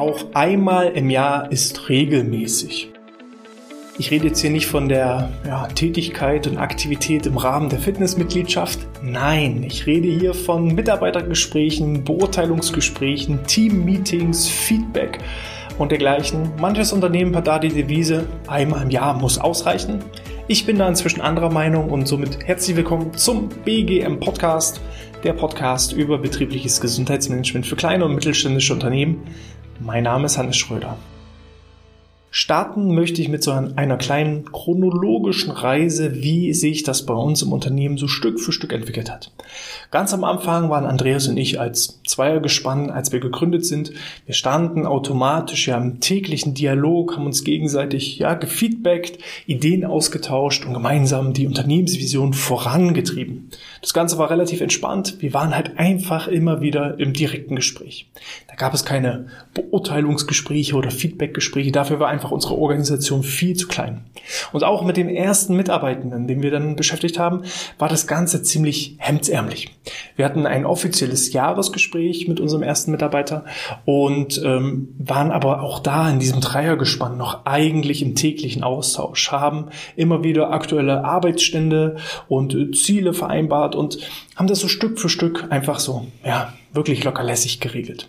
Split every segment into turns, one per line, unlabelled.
Auch einmal im Jahr ist regelmäßig. Ich rede jetzt hier nicht von der ja, Tätigkeit und Aktivität im Rahmen der Fitnessmitgliedschaft. Nein, ich rede hier von Mitarbeitergesprächen, Beurteilungsgesprächen, Teammeetings, Feedback und dergleichen. Manches Unternehmen hat da die Devise, einmal im Jahr muss ausreichen. Ich bin da inzwischen anderer Meinung und somit herzlich willkommen zum BGM Podcast, der Podcast über betriebliches Gesundheitsmanagement für kleine und mittelständische Unternehmen. Mein Name ist Hannes Schröder. Starten möchte ich mit so einer kleinen chronologischen Reise, wie sich das bei uns im Unternehmen so Stück für Stück entwickelt hat. Ganz am Anfang waren Andreas und ich als Zweiergespann, als wir gegründet sind. Wir standen automatisch ja im täglichen Dialog, haben uns gegenseitig ja gefeedbackt, Ideen ausgetauscht und gemeinsam die Unternehmensvision vorangetrieben. Das Ganze war relativ entspannt. Wir waren halt einfach immer wieder im direkten Gespräch. Gab es keine Beurteilungsgespräche oder Feedbackgespräche. Dafür war einfach unsere Organisation viel zu klein. Und auch mit den ersten Mitarbeitenden, den wir dann beschäftigt haben, war das Ganze ziemlich hemdsärmlich. Wir hatten ein offizielles Jahresgespräch mit unserem ersten Mitarbeiter und ähm, waren aber auch da in diesem Dreiergespann noch eigentlich im täglichen Austausch, haben immer wieder aktuelle Arbeitsstände und äh, Ziele vereinbart und haben das so Stück für Stück einfach so, ja, wirklich lockerlässig geregelt.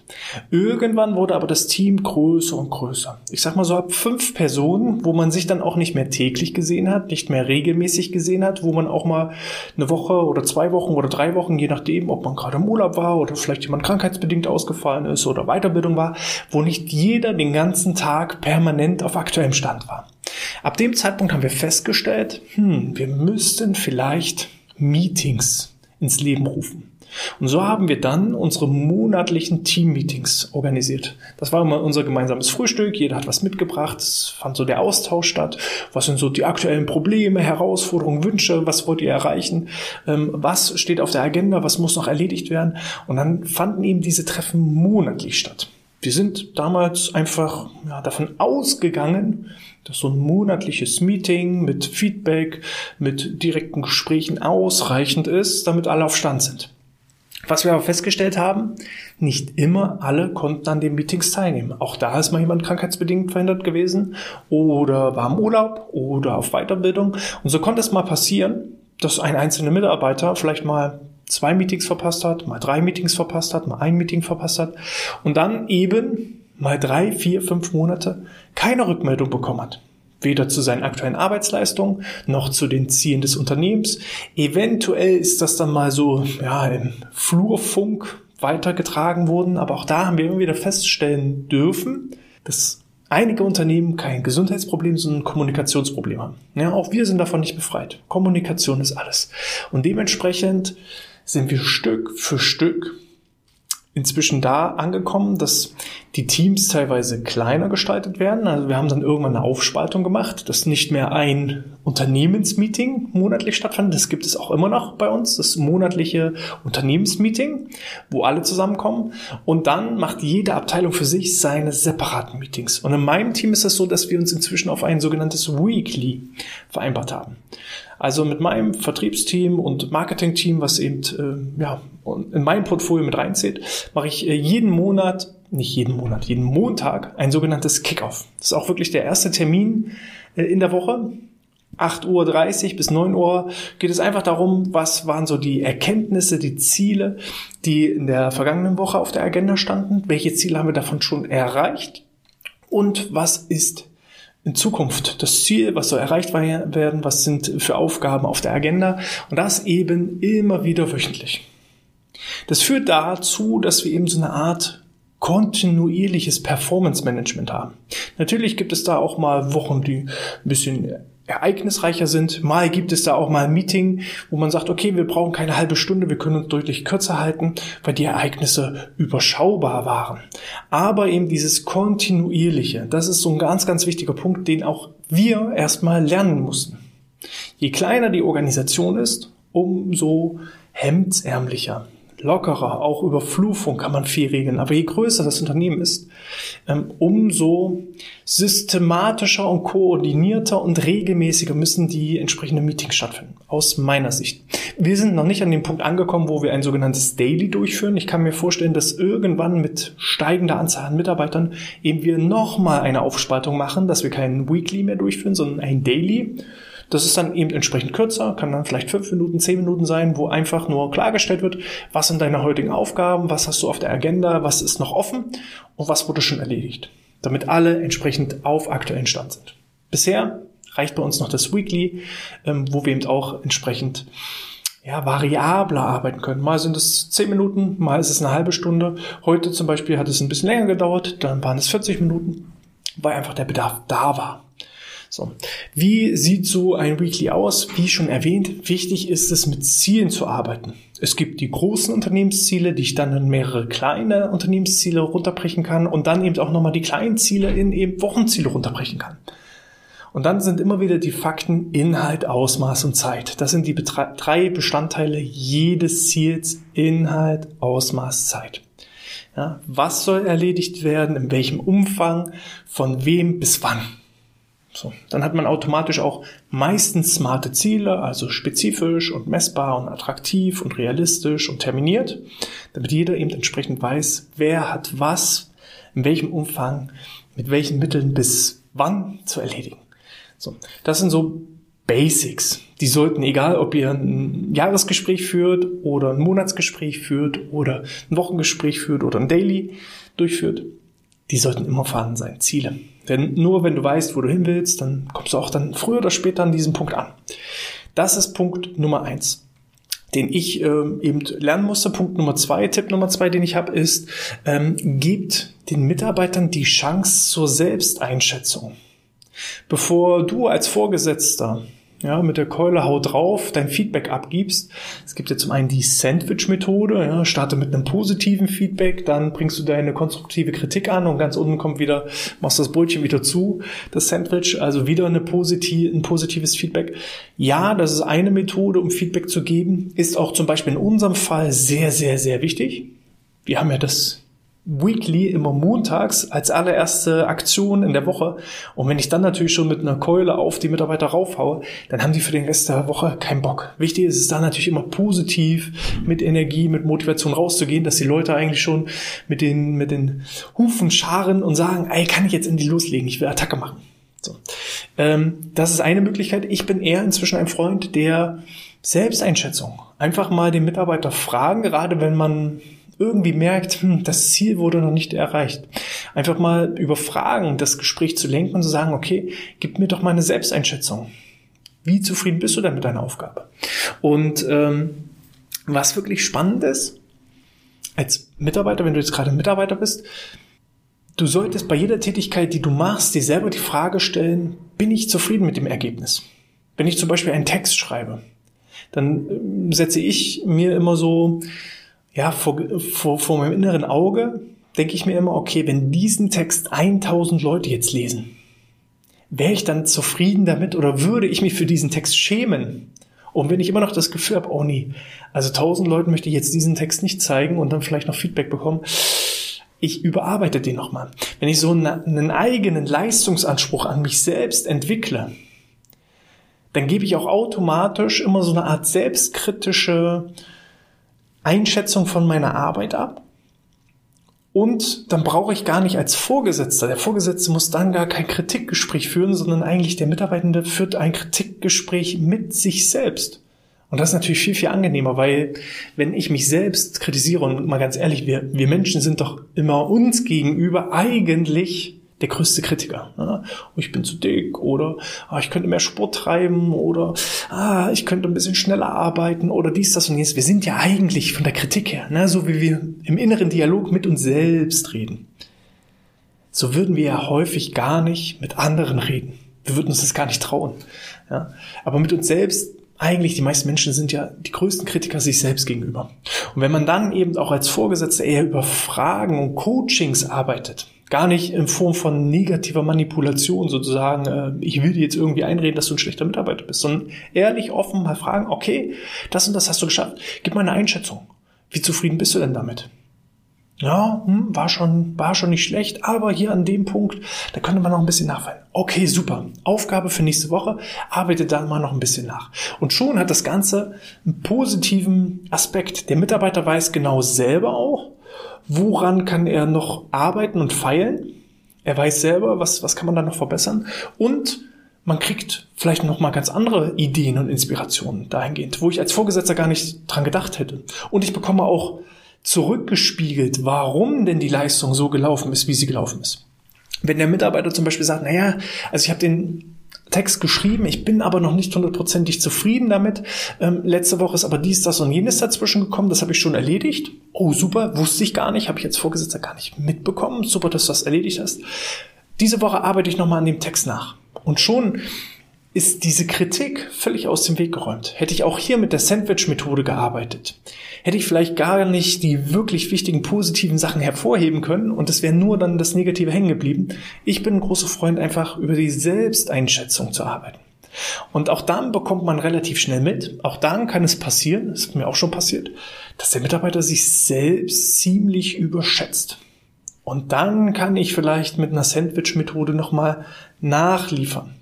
Irgendwann wurde aber das Team größer und größer. Ich sag mal so ab fünf Personen, wo man sich dann auch nicht mehr täglich gesehen hat, nicht mehr regelmäßig gesehen hat, wo man auch mal eine Woche oder zwei Wochen oder drei Wochen, je nachdem, ob man gerade im Urlaub war oder vielleicht jemand krankheitsbedingt ausgefallen ist oder Weiterbildung war, wo nicht jeder den ganzen Tag permanent auf aktuellem Stand war. Ab dem Zeitpunkt haben wir festgestellt, hm, wir müssten vielleicht Meetings ins Leben rufen. Und so haben wir dann unsere monatlichen Team-Meetings organisiert. Das war immer unser gemeinsames Frühstück. Jeder hat was mitgebracht. Es fand so der Austausch statt. Was sind so die aktuellen Probleme, Herausforderungen, Wünsche? Was wollt ihr erreichen? Ähm, was steht auf der Agenda? Was muss noch erledigt werden? Und dann fanden eben diese Treffen monatlich statt. Wir sind damals einfach ja, davon ausgegangen, dass so ein monatliches Meeting mit Feedback, mit direkten Gesprächen ausreichend ist, damit alle auf Stand sind. Was wir aber festgestellt haben, nicht immer alle konnten an den Meetings teilnehmen. Auch da ist mal jemand krankheitsbedingt verhindert gewesen oder war im Urlaub oder auf Weiterbildung. Und so konnte es mal passieren, dass ein einzelner Mitarbeiter vielleicht mal zwei Meetings verpasst hat, mal drei Meetings verpasst hat, mal ein Meeting verpasst hat und dann eben mal drei, vier, fünf Monate keine Rückmeldung bekommen hat weder zu seinen aktuellen Arbeitsleistungen noch zu den Zielen des Unternehmens. Eventuell ist das dann mal so ja, im Flurfunk weitergetragen worden, aber auch da haben wir immer wieder feststellen dürfen, dass einige Unternehmen kein Gesundheitsproblem, sondern ein Kommunikationsproblem haben. Ja, auch wir sind davon nicht befreit. Kommunikation ist alles. Und dementsprechend sind wir Stück für Stück inzwischen da angekommen, dass die Teams teilweise kleiner gestaltet werden. Also wir haben dann irgendwann eine Aufspaltung gemacht, dass nicht mehr ein Unternehmensmeeting monatlich stattfindet. Das gibt es auch immer noch bei uns, das monatliche Unternehmensmeeting, wo alle zusammenkommen. Und dann macht jede Abteilung für sich seine separaten Meetings. Und in meinem Team ist es das so, dass wir uns inzwischen auf ein sogenanntes Weekly vereinbart haben. Also mit meinem Vertriebsteam und Marketingteam, was eben äh, ja, in mein Portfolio mit reinzieht, mache ich äh, jeden Monat, nicht jeden Monat, jeden Montag ein sogenanntes Kickoff. Das ist auch wirklich der erste Termin äh, in der Woche. 8.30 Uhr bis 9 Uhr geht es einfach darum, was waren so die Erkenntnisse, die Ziele, die in der vergangenen Woche auf der Agenda standen, welche Ziele haben wir davon schon erreicht und was ist in Zukunft das Ziel, was soll erreicht werden, was sind für Aufgaben auf der Agenda und das eben immer wieder wöchentlich. Das führt dazu, dass wir eben so eine Art kontinuierliches Performance Management haben. Natürlich gibt es da auch mal Wochen, die ein bisschen ereignisreicher sind. Mal gibt es da auch mal ein Meeting, wo man sagt, okay, wir brauchen keine halbe Stunde, wir können uns deutlich kürzer halten, weil die Ereignisse überschaubar waren. Aber eben dieses kontinuierliche, das ist so ein ganz, ganz wichtiger Punkt, den auch wir erstmal lernen mussten. Je kleiner die Organisation ist, umso hemdsärmlicher lockerer, auch über Flurfunk kann man viel regeln. Aber je größer das Unternehmen ist, ähm, umso systematischer und koordinierter und regelmäßiger müssen die entsprechenden Meetings stattfinden. Aus meiner Sicht. Wir sind noch nicht an dem Punkt angekommen, wo wir ein sogenanntes Daily durchführen. Ich kann mir vorstellen, dass irgendwann mit steigender Anzahl an Mitarbeitern eben wir nochmal eine Aufspaltung machen, dass wir keinen Weekly mehr durchführen, sondern ein Daily das ist dann eben entsprechend kürzer, kann dann vielleicht fünf Minuten, zehn Minuten sein, wo einfach nur klargestellt wird, was sind deine heutigen Aufgaben, was hast du auf der Agenda, was ist noch offen und was wurde schon erledigt, damit alle entsprechend auf aktuellen Stand sind. Bisher reicht bei uns noch das Weekly, ähm, wo wir eben auch entsprechend ja, variabler arbeiten können. Mal sind es zehn Minuten, mal ist es eine halbe Stunde. Heute zum Beispiel hat es ein bisschen länger gedauert, dann waren es 40 Minuten, weil einfach der Bedarf da war. So. Wie sieht so ein Weekly aus? Wie schon erwähnt, wichtig ist es, mit Zielen zu arbeiten. Es gibt die großen Unternehmensziele, die ich dann in mehrere kleine Unternehmensziele runterbrechen kann und dann eben auch nochmal die kleinen Ziele in eben Wochenziele runterbrechen kann. Und dann sind immer wieder die Fakten Inhalt, Ausmaß und Zeit. Das sind die drei Bestandteile jedes Ziels. Inhalt, Ausmaß, Zeit. Ja, was soll erledigt werden, in welchem Umfang, von wem bis wann. So, dann hat man automatisch auch meistens smarte Ziele, also spezifisch und messbar und attraktiv und realistisch und terminiert, damit jeder eben entsprechend weiß, wer hat was, in welchem Umfang, mit welchen Mitteln bis wann zu erledigen. So, das sind so Basics. Die sollten, egal ob ihr ein Jahresgespräch führt oder ein Monatsgespräch führt oder ein Wochengespräch führt oder ein Daily durchführt, die sollten immer vorhanden sein. Ziele. Denn nur wenn du weißt, wo du hin willst, dann kommst du auch dann früher oder später an diesen Punkt an. Das ist Punkt Nummer eins, den ich ähm, eben lernen musste. Punkt Nummer zwei, Tipp Nummer zwei, den ich habe, ist, ähm, gibt den Mitarbeitern die Chance zur Selbsteinschätzung. Bevor du als Vorgesetzter ja, mit der Keule haut drauf, dein Feedback abgibst. Es gibt ja zum einen die Sandwich-Methode, ja, starte mit einem positiven Feedback, dann bringst du deine konstruktive Kritik an und ganz unten kommt wieder, machst das Brötchen wieder zu, das Sandwich, also wieder eine positiv, ein positives Feedback. Ja, das ist eine Methode, um Feedback zu geben, ist auch zum Beispiel in unserem Fall sehr, sehr, sehr wichtig. Wir haben ja das Weekly immer montags als allererste Aktion in der Woche. Und wenn ich dann natürlich schon mit einer Keule auf die Mitarbeiter raufhaue, dann haben die für den Rest der Woche keinen Bock. Wichtig ist es da natürlich immer positiv mit Energie, mit Motivation rauszugehen, dass die Leute eigentlich schon mit den, mit den Hufen scharen und sagen, ey, kann ich jetzt in die loslegen, ich will Attacke machen. So. Ähm, das ist eine Möglichkeit. Ich bin eher inzwischen ein Freund der Selbsteinschätzung. Einfach mal den Mitarbeiter fragen, gerade wenn man irgendwie merkt, hm, das Ziel wurde noch nicht erreicht. Einfach mal über Fragen das Gespräch zu lenken und zu sagen, okay, gib mir doch mal eine Selbsteinschätzung. Wie zufrieden bist du denn mit deiner Aufgabe? Und ähm, was wirklich spannend ist, als Mitarbeiter, wenn du jetzt gerade Mitarbeiter bist, du solltest bei jeder Tätigkeit, die du machst, dir selber die Frage stellen, bin ich zufrieden mit dem Ergebnis? Wenn ich zum Beispiel einen Text schreibe, dann ähm, setze ich mir immer so ja, vor, vor, vor meinem inneren Auge denke ich mir immer, okay, wenn diesen Text 1000 Leute jetzt lesen, wäre ich dann zufrieden damit oder würde ich mich für diesen Text schämen? Und wenn ich immer noch das Gefühl habe, oh nee, also 1000 Leuten möchte ich jetzt diesen Text nicht zeigen und dann vielleicht noch Feedback bekommen, ich überarbeite den nochmal. Wenn ich so einen, einen eigenen Leistungsanspruch an mich selbst entwickle, dann gebe ich auch automatisch immer so eine Art selbstkritische Einschätzung von meiner Arbeit ab. Und dann brauche ich gar nicht als Vorgesetzter, der Vorgesetzte muss dann gar kein Kritikgespräch führen, sondern eigentlich der Mitarbeitende führt ein Kritikgespräch mit sich selbst. Und das ist natürlich viel, viel angenehmer, weil wenn ich mich selbst kritisiere, und mal ganz ehrlich, wir, wir Menschen sind doch immer uns gegenüber eigentlich der größte Kritiker. Ne? Ich bin zu dick oder ah, ich könnte mehr Sport treiben oder ah, ich könnte ein bisschen schneller arbeiten oder dies, das und jenes. Wir sind ja eigentlich von der Kritik her, ne? so wie wir im inneren Dialog mit uns selbst reden. So würden wir ja häufig gar nicht mit anderen reden. Wir würden uns das gar nicht trauen. Ja? Aber mit uns selbst eigentlich die meisten Menschen sind ja die größten Kritiker sich selbst gegenüber. Und wenn man dann eben auch als Vorgesetzter eher über Fragen und Coachings arbeitet, gar nicht in Form von negativer Manipulation sozusagen, äh, ich will dir jetzt irgendwie einreden, dass du ein schlechter Mitarbeiter bist, sondern ehrlich offen mal fragen, okay, das und das hast du geschafft, gib mal eine Einschätzung. Wie zufrieden bist du denn damit? Ja, hm, war schon, war schon nicht schlecht, aber hier an dem Punkt, da könnte man noch ein bisschen nachfallen. Okay, super. Aufgabe für nächste Woche, arbeite da mal noch ein bisschen nach. Und schon hat das Ganze einen positiven Aspekt. Der Mitarbeiter weiß genau selber auch, woran kann er noch arbeiten und feilen. Er weiß selber, was, was kann man da noch verbessern. Und man kriegt vielleicht noch mal ganz andere Ideen und Inspirationen dahingehend, wo ich als Vorgesetzter gar nicht dran gedacht hätte. Und ich bekomme auch zurückgespiegelt, warum denn die Leistung so gelaufen ist, wie sie gelaufen ist. Wenn der Mitarbeiter zum Beispiel sagt, naja, also ich habe den Text geschrieben, ich bin aber noch nicht hundertprozentig zufrieden damit. Ähm, letzte Woche ist aber dies, das und jenes dazwischen gekommen, das habe ich schon erledigt. Oh, super, wusste ich gar nicht, habe ich jetzt Vorgesetzter gar nicht mitbekommen. Super, dass du das erledigt hast. Diese Woche arbeite ich nochmal an dem Text nach. Und schon ist diese Kritik völlig aus dem Weg geräumt. Hätte ich auch hier mit der Sandwich-Methode gearbeitet, hätte ich vielleicht gar nicht die wirklich wichtigen positiven Sachen hervorheben können und es wäre nur dann das Negative hängen geblieben. Ich bin ein großer Freund, einfach über die Selbsteinschätzung zu arbeiten. Und auch dann bekommt man relativ schnell mit, auch dann kann es passieren, das ist mir auch schon passiert, dass der Mitarbeiter sich selbst ziemlich überschätzt. Und dann kann ich vielleicht mit einer Sandwich-Methode nochmal nachliefern.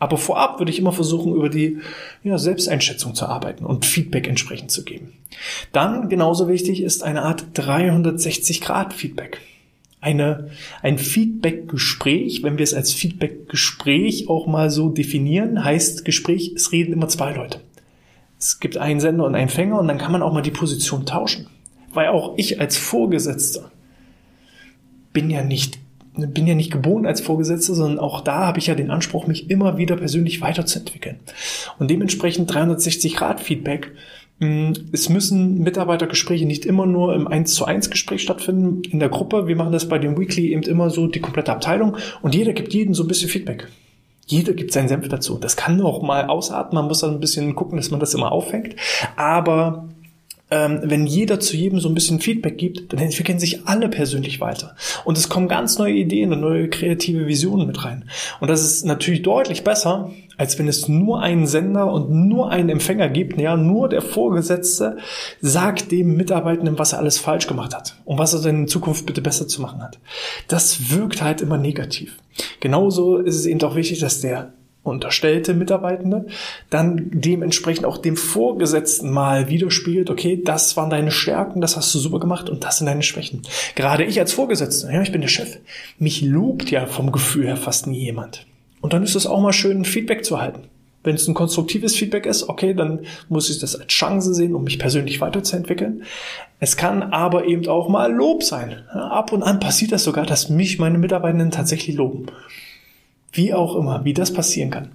Aber vorab würde ich immer versuchen, über die ja, Selbsteinschätzung zu arbeiten und Feedback entsprechend zu geben. Dann, genauso wichtig, ist eine Art 360-Grad-Feedback. Eine, ein Feedback-Gespräch, wenn wir es als Feedback-Gespräch auch mal so definieren, heißt Gespräch, es reden immer zwei Leute. Es gibt einen Sender und einen Empfänger und dann kann man auch mal die Position tauschen. Weil auch ich als Vorgesetzter bin ja nicht bin ja nicht geboren als Vorgesetzter, sondern auch da habe ich ja den Anspruch, mich immer wieder persönlich weiterzuentwickeln. Und dementsprechend 360 Grad Feedback. Mm, es müssen Mitarbeitergespräche nicht immer nur im 1 zu 1 Gespräch stattfinden in der Gruppe. Wir machen das bei dem Weekly eben immer so, die komplette Abteilung. Und jeder gibt jedem so ein bisschen Feedback. Jeder gibt seinen Senf dazu. Das kann auch mal ausatmen. Man muss dann ein bisschen gucken, dass man das immer auffängt. Aber ähm, wenn jeder zu jedem so ein bisschen Feedback gibt, dann entwickeln sich alle persönlich weiter. Und es kommen ganz neue Ideen und neue kreative Visionen mit rein. Und das ist natürlich deutlich besser, als wenn es nur einen Sender und nur einen Empfänger gibt. Ja, nur der Vorgesetzte sagt dem Mitarbeitenden, was er alles falsch gemacht hat und was er denn in Zukunft bitte besser zu machen hat. Das wirkt halt immer negativ. Genauso ist es eben auch wichtig, dass der unterstellte Mitarbeitende, dann dementsprechend auch dem Vorgesetzten mal widerspiegelt, okay, das waren deine Stärken, das hast du super gemacht und das sind deine Schwächen. Gerade ich als Vorgesetzter, ja, ich bin der Chef, mich lobt ja vom Gefühl her fast nie jemand. Und dann ist es auch mal schön, Feedback zu halten. Wenn es ein konstruktives Feedback ist, okay, dann muss ich das als Chance sehen, um mich persönlich weiterzuentwickeln. Es kann aber eben auch mal Lob sein. Ab und an passiert das sogar, dass mich meine Mitarbeitenden tatsächlich loben. Wie auch immer, wie das passieren kann.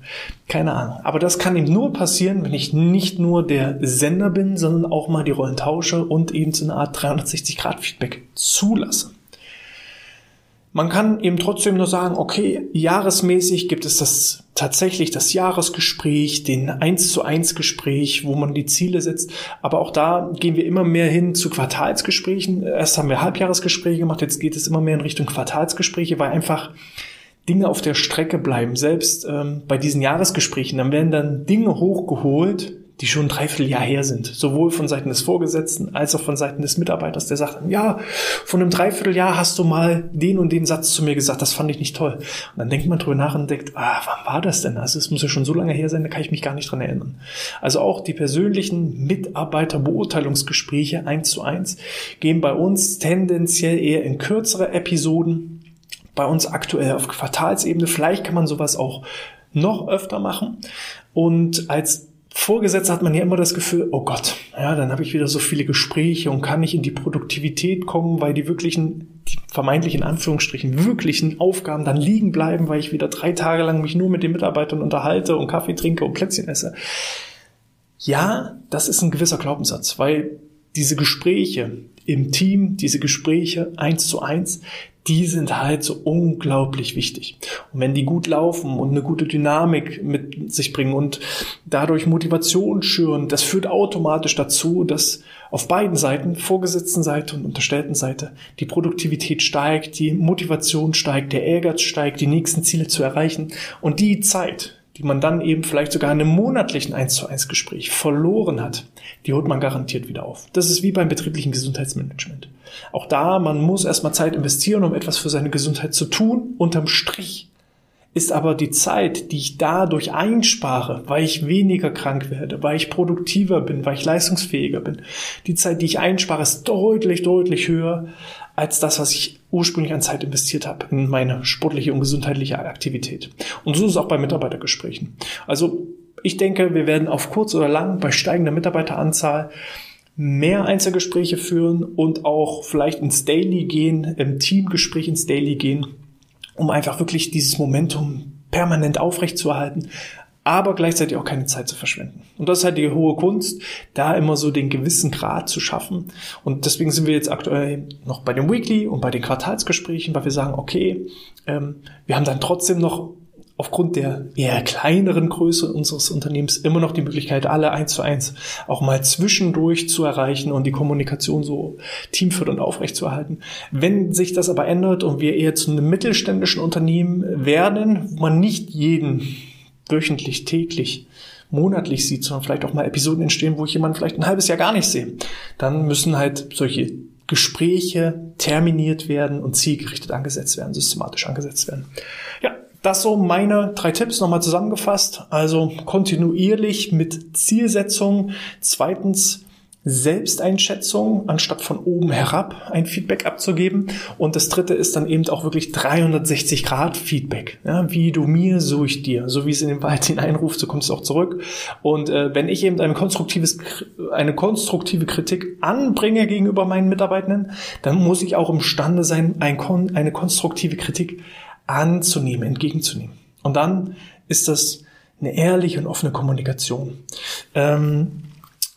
Keine Ahnung. Aber das kann eben nur passieren, wenn ich nicht nur der Sender bin, sondern auch mal die Rollen tausche und eben so eine Art 360-Grad-Feedback zulasse. Man kann eben trotzdem nur sagen, okay, jahresmäßig gibt es das tatsächlich das Jahresgespräch, den 1 zu 1 Gespräch, wo man die Ziele setzt. Aber auch da gehen wir immer mehr hin zu Quartalsgesprächen. Erst haben wir Halbjahresgespräche gemacht, jetzt geht es immer mehr in Richtung Quartalsgespräche, weil einfach Dinge auf der Strecke bleiben. Selbst ähm, bei diesen Jahresgesprächen, dann werden dann Dinge hochgeholt, die schon ein Dreivierteljahr her sind. Sowohl von Seiten des Vorgesetzten als auch von Seiten des Mitarbeiters, der sagt, ja, von einem Dreivierteljahr hast du mal den und den Satz zu mir gesagt, das fand ich nicht toll. Und dann denkt man drüber nach und denkt, ah, wann war das denn? Also es muss ja schon so lange her sein, da kann ich mich gar nicht dran erinnern. Also auch die persönlichen Mitarbeiterbeurteilungsgespräche eins zu eins gehen bei uns tendenziell eher in kürzere Episoden bei uns aktuell auf Quartalsebene. Vielleicht kann man sowas auch noch öfter machen. Und als Vorgesetzter hat man ja immer das Gefühl, oh Gott, ja, dann habe ich wieder so viele Gespräche und kann nicht in die Produktivität kommen, weil die wirklichen, die vermeintlichen Anführungsstrichen wirklichen Aufgaben dann liegen bleiben, weil ich wieder drei Tage lang mich nur mit den Mitarbeitern unterhalte und Kaffee trinke und Plätzchen esse. Ja, das ist ein gewisser Glaubenssatz, weil diese Gespräche im Team, diese Gespräche eins zu eins, die sind halt so unglaublich wichtig. Und wenn die gut laufen und eine gute Dynamik mit sich bringen und dadurch Motivation schüren, das führt automatisch dazu, dass auf beiden Seiten, vorgesetzten Seite und unterstellten Seite, die Produktivität steigt, die Motivation steigt, der Ehrgeiz steigt, die nächsten Ziele zu erreichen. Und die Zeit, die man dann eben vielleicht sogar in einem monatlichen 1 zu 1 Gespräch verloren hat, die holt man garantiert wieder auf. Das ist wie beim betrieblichen Gesundheitsmanagement. Auch da, man muss erstmal Zeit investieren, um etwas für seine Gesundheit zu tun. Unterm Strich ist aber die Zeit, die ich dadurch einspare, weil ich weniger krank werde, weil ich produktiver bin, weil ich leistungsfähiger bin. Die Zeit, die ich einspare, ist deutlich, deutlich höher als das, was ich ursprünglich an Zeit investiert habe in meine sportliche und gesundheitliche Aktivität. Und so ist es auch bei Mitarbeitergesprächen. Also ich denke, wir werden auf kurz oder lang bei steigender Mitarbeiteranzahl mehr Einzelgespräche führen und auch vielleicht ins Daily gehen, im Teamgespräch ins Daily gehen um einfach wirklich dieses Momentum permanent aufrechtzuerhalten, aber gleichzeitig auch keine Zeit zu verschwenden. Und das ist halt die hohe Kunst, da immer so den gewissen Grad zu schaffen. Und deswegen sind wir jetzt aktuell noch bei dem Weekly und bei den Quartalsgesprächen, weil wir sagen, okay, ähm, wir haben dann trotzdem noch aufgrund der eher kleineren Größe unseres Unternehmens immer noch die Möglichkeit, alle eins zu eins auch mal zwischendurch zu erreichen und die Kommunikation so teamfördernd aufrechtzuerhalten. Wenn sich das aber ändert und wir eher zu einem mittelständischen Unternehmen werden, wo man nicht jeden wöchentlich, täglich, monatlich sieht, sondern vielleicht auch mal Episoden entstehen, wo ich jemanden vielleicht ein halbes Jahr gar nicht sehe, dann müssen halt solche Gespräche terminiert werden und zielgerichtet angesetzt werden, systematisch angesetzt werden. Ja, das so meine drei Tipps nochmal zusammengefasst. Also kontinuierlich mit Zielsetzung. Zweitens Selbsteinschätzung, anstatt von oben herab ein Feedback abzugeben. Und das dritte ist dann eben auch wirklich 360 Grad Feedback. Ja, wie du mir, so ich dir. So wie es in den Wald hineinruft, so kommt es auch zurück. Und äh, wenn ich eben ein konstruktives, eine konstruktive Kritik anbringe gegenüber meinen Mitarbeitenden, dann muss ich auch imstande sein, ein, eine konstruktive Kritik anzunehmen, entgegenzunehmen. Und dann ist das eine ehrliche und offene Kommunikation. Ähm,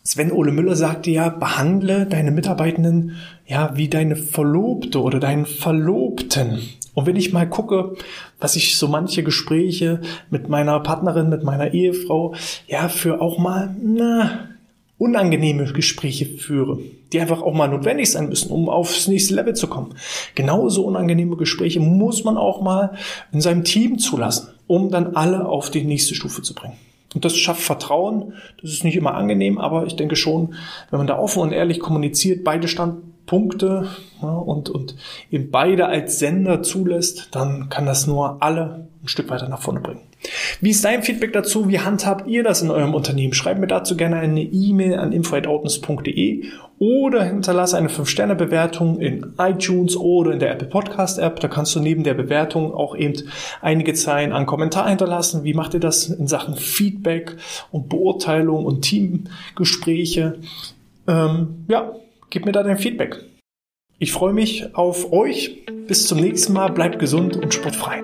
Sven Ole Müller sagte ja, behandle deine Mitarbeitenden ja wie deine Verlobte oder deinen Verlobten. Und wenn ich mal gucke, was ich so manche Gespräche mit meiner Partnerin, mit meiner Ehefrau, ja, für auch mal, na, unangenehme Gespräche führe, die einfach auch mal notwendig sein müssen, um aufs nächste Level zu kommen. Genauso unangenehme Gespräche muss man auch mal in seinem Team zulassen, um dann alle auf die nächste Stufe zu bringen. Und das schafft Vertrauen. Das ist nicht immer angenehm, aber ich denke schon, wenn man da offen und ehrlich kommuniziert, beide Standpunkte ja, und, und eben beide als Sender zulässt, dann kann das nur alle ein Stück weiter nach vorne bringen. Wie ist dein Feedback dazu? Wie handhabt ihr das in eurem Unternehmen? Schreibt mir dazu gerne eine E-Mail an info.outness.de oder hinterlasse eine 5-Sterne-Bewertung in iTunes oder in der Apple Podcast App. Da kannst du neben der Bewertung auch eben einige Zeilen an Kommentar hinterlassen. Wie macht ihr das in Sachen Feedback und Beurteilung und Teamgespräche? Ähm, ja, gib mir da dein Feedback. Ich freue mich auf euch. Bis zum nächsten Mal. Bleibt gesund und sportfrei.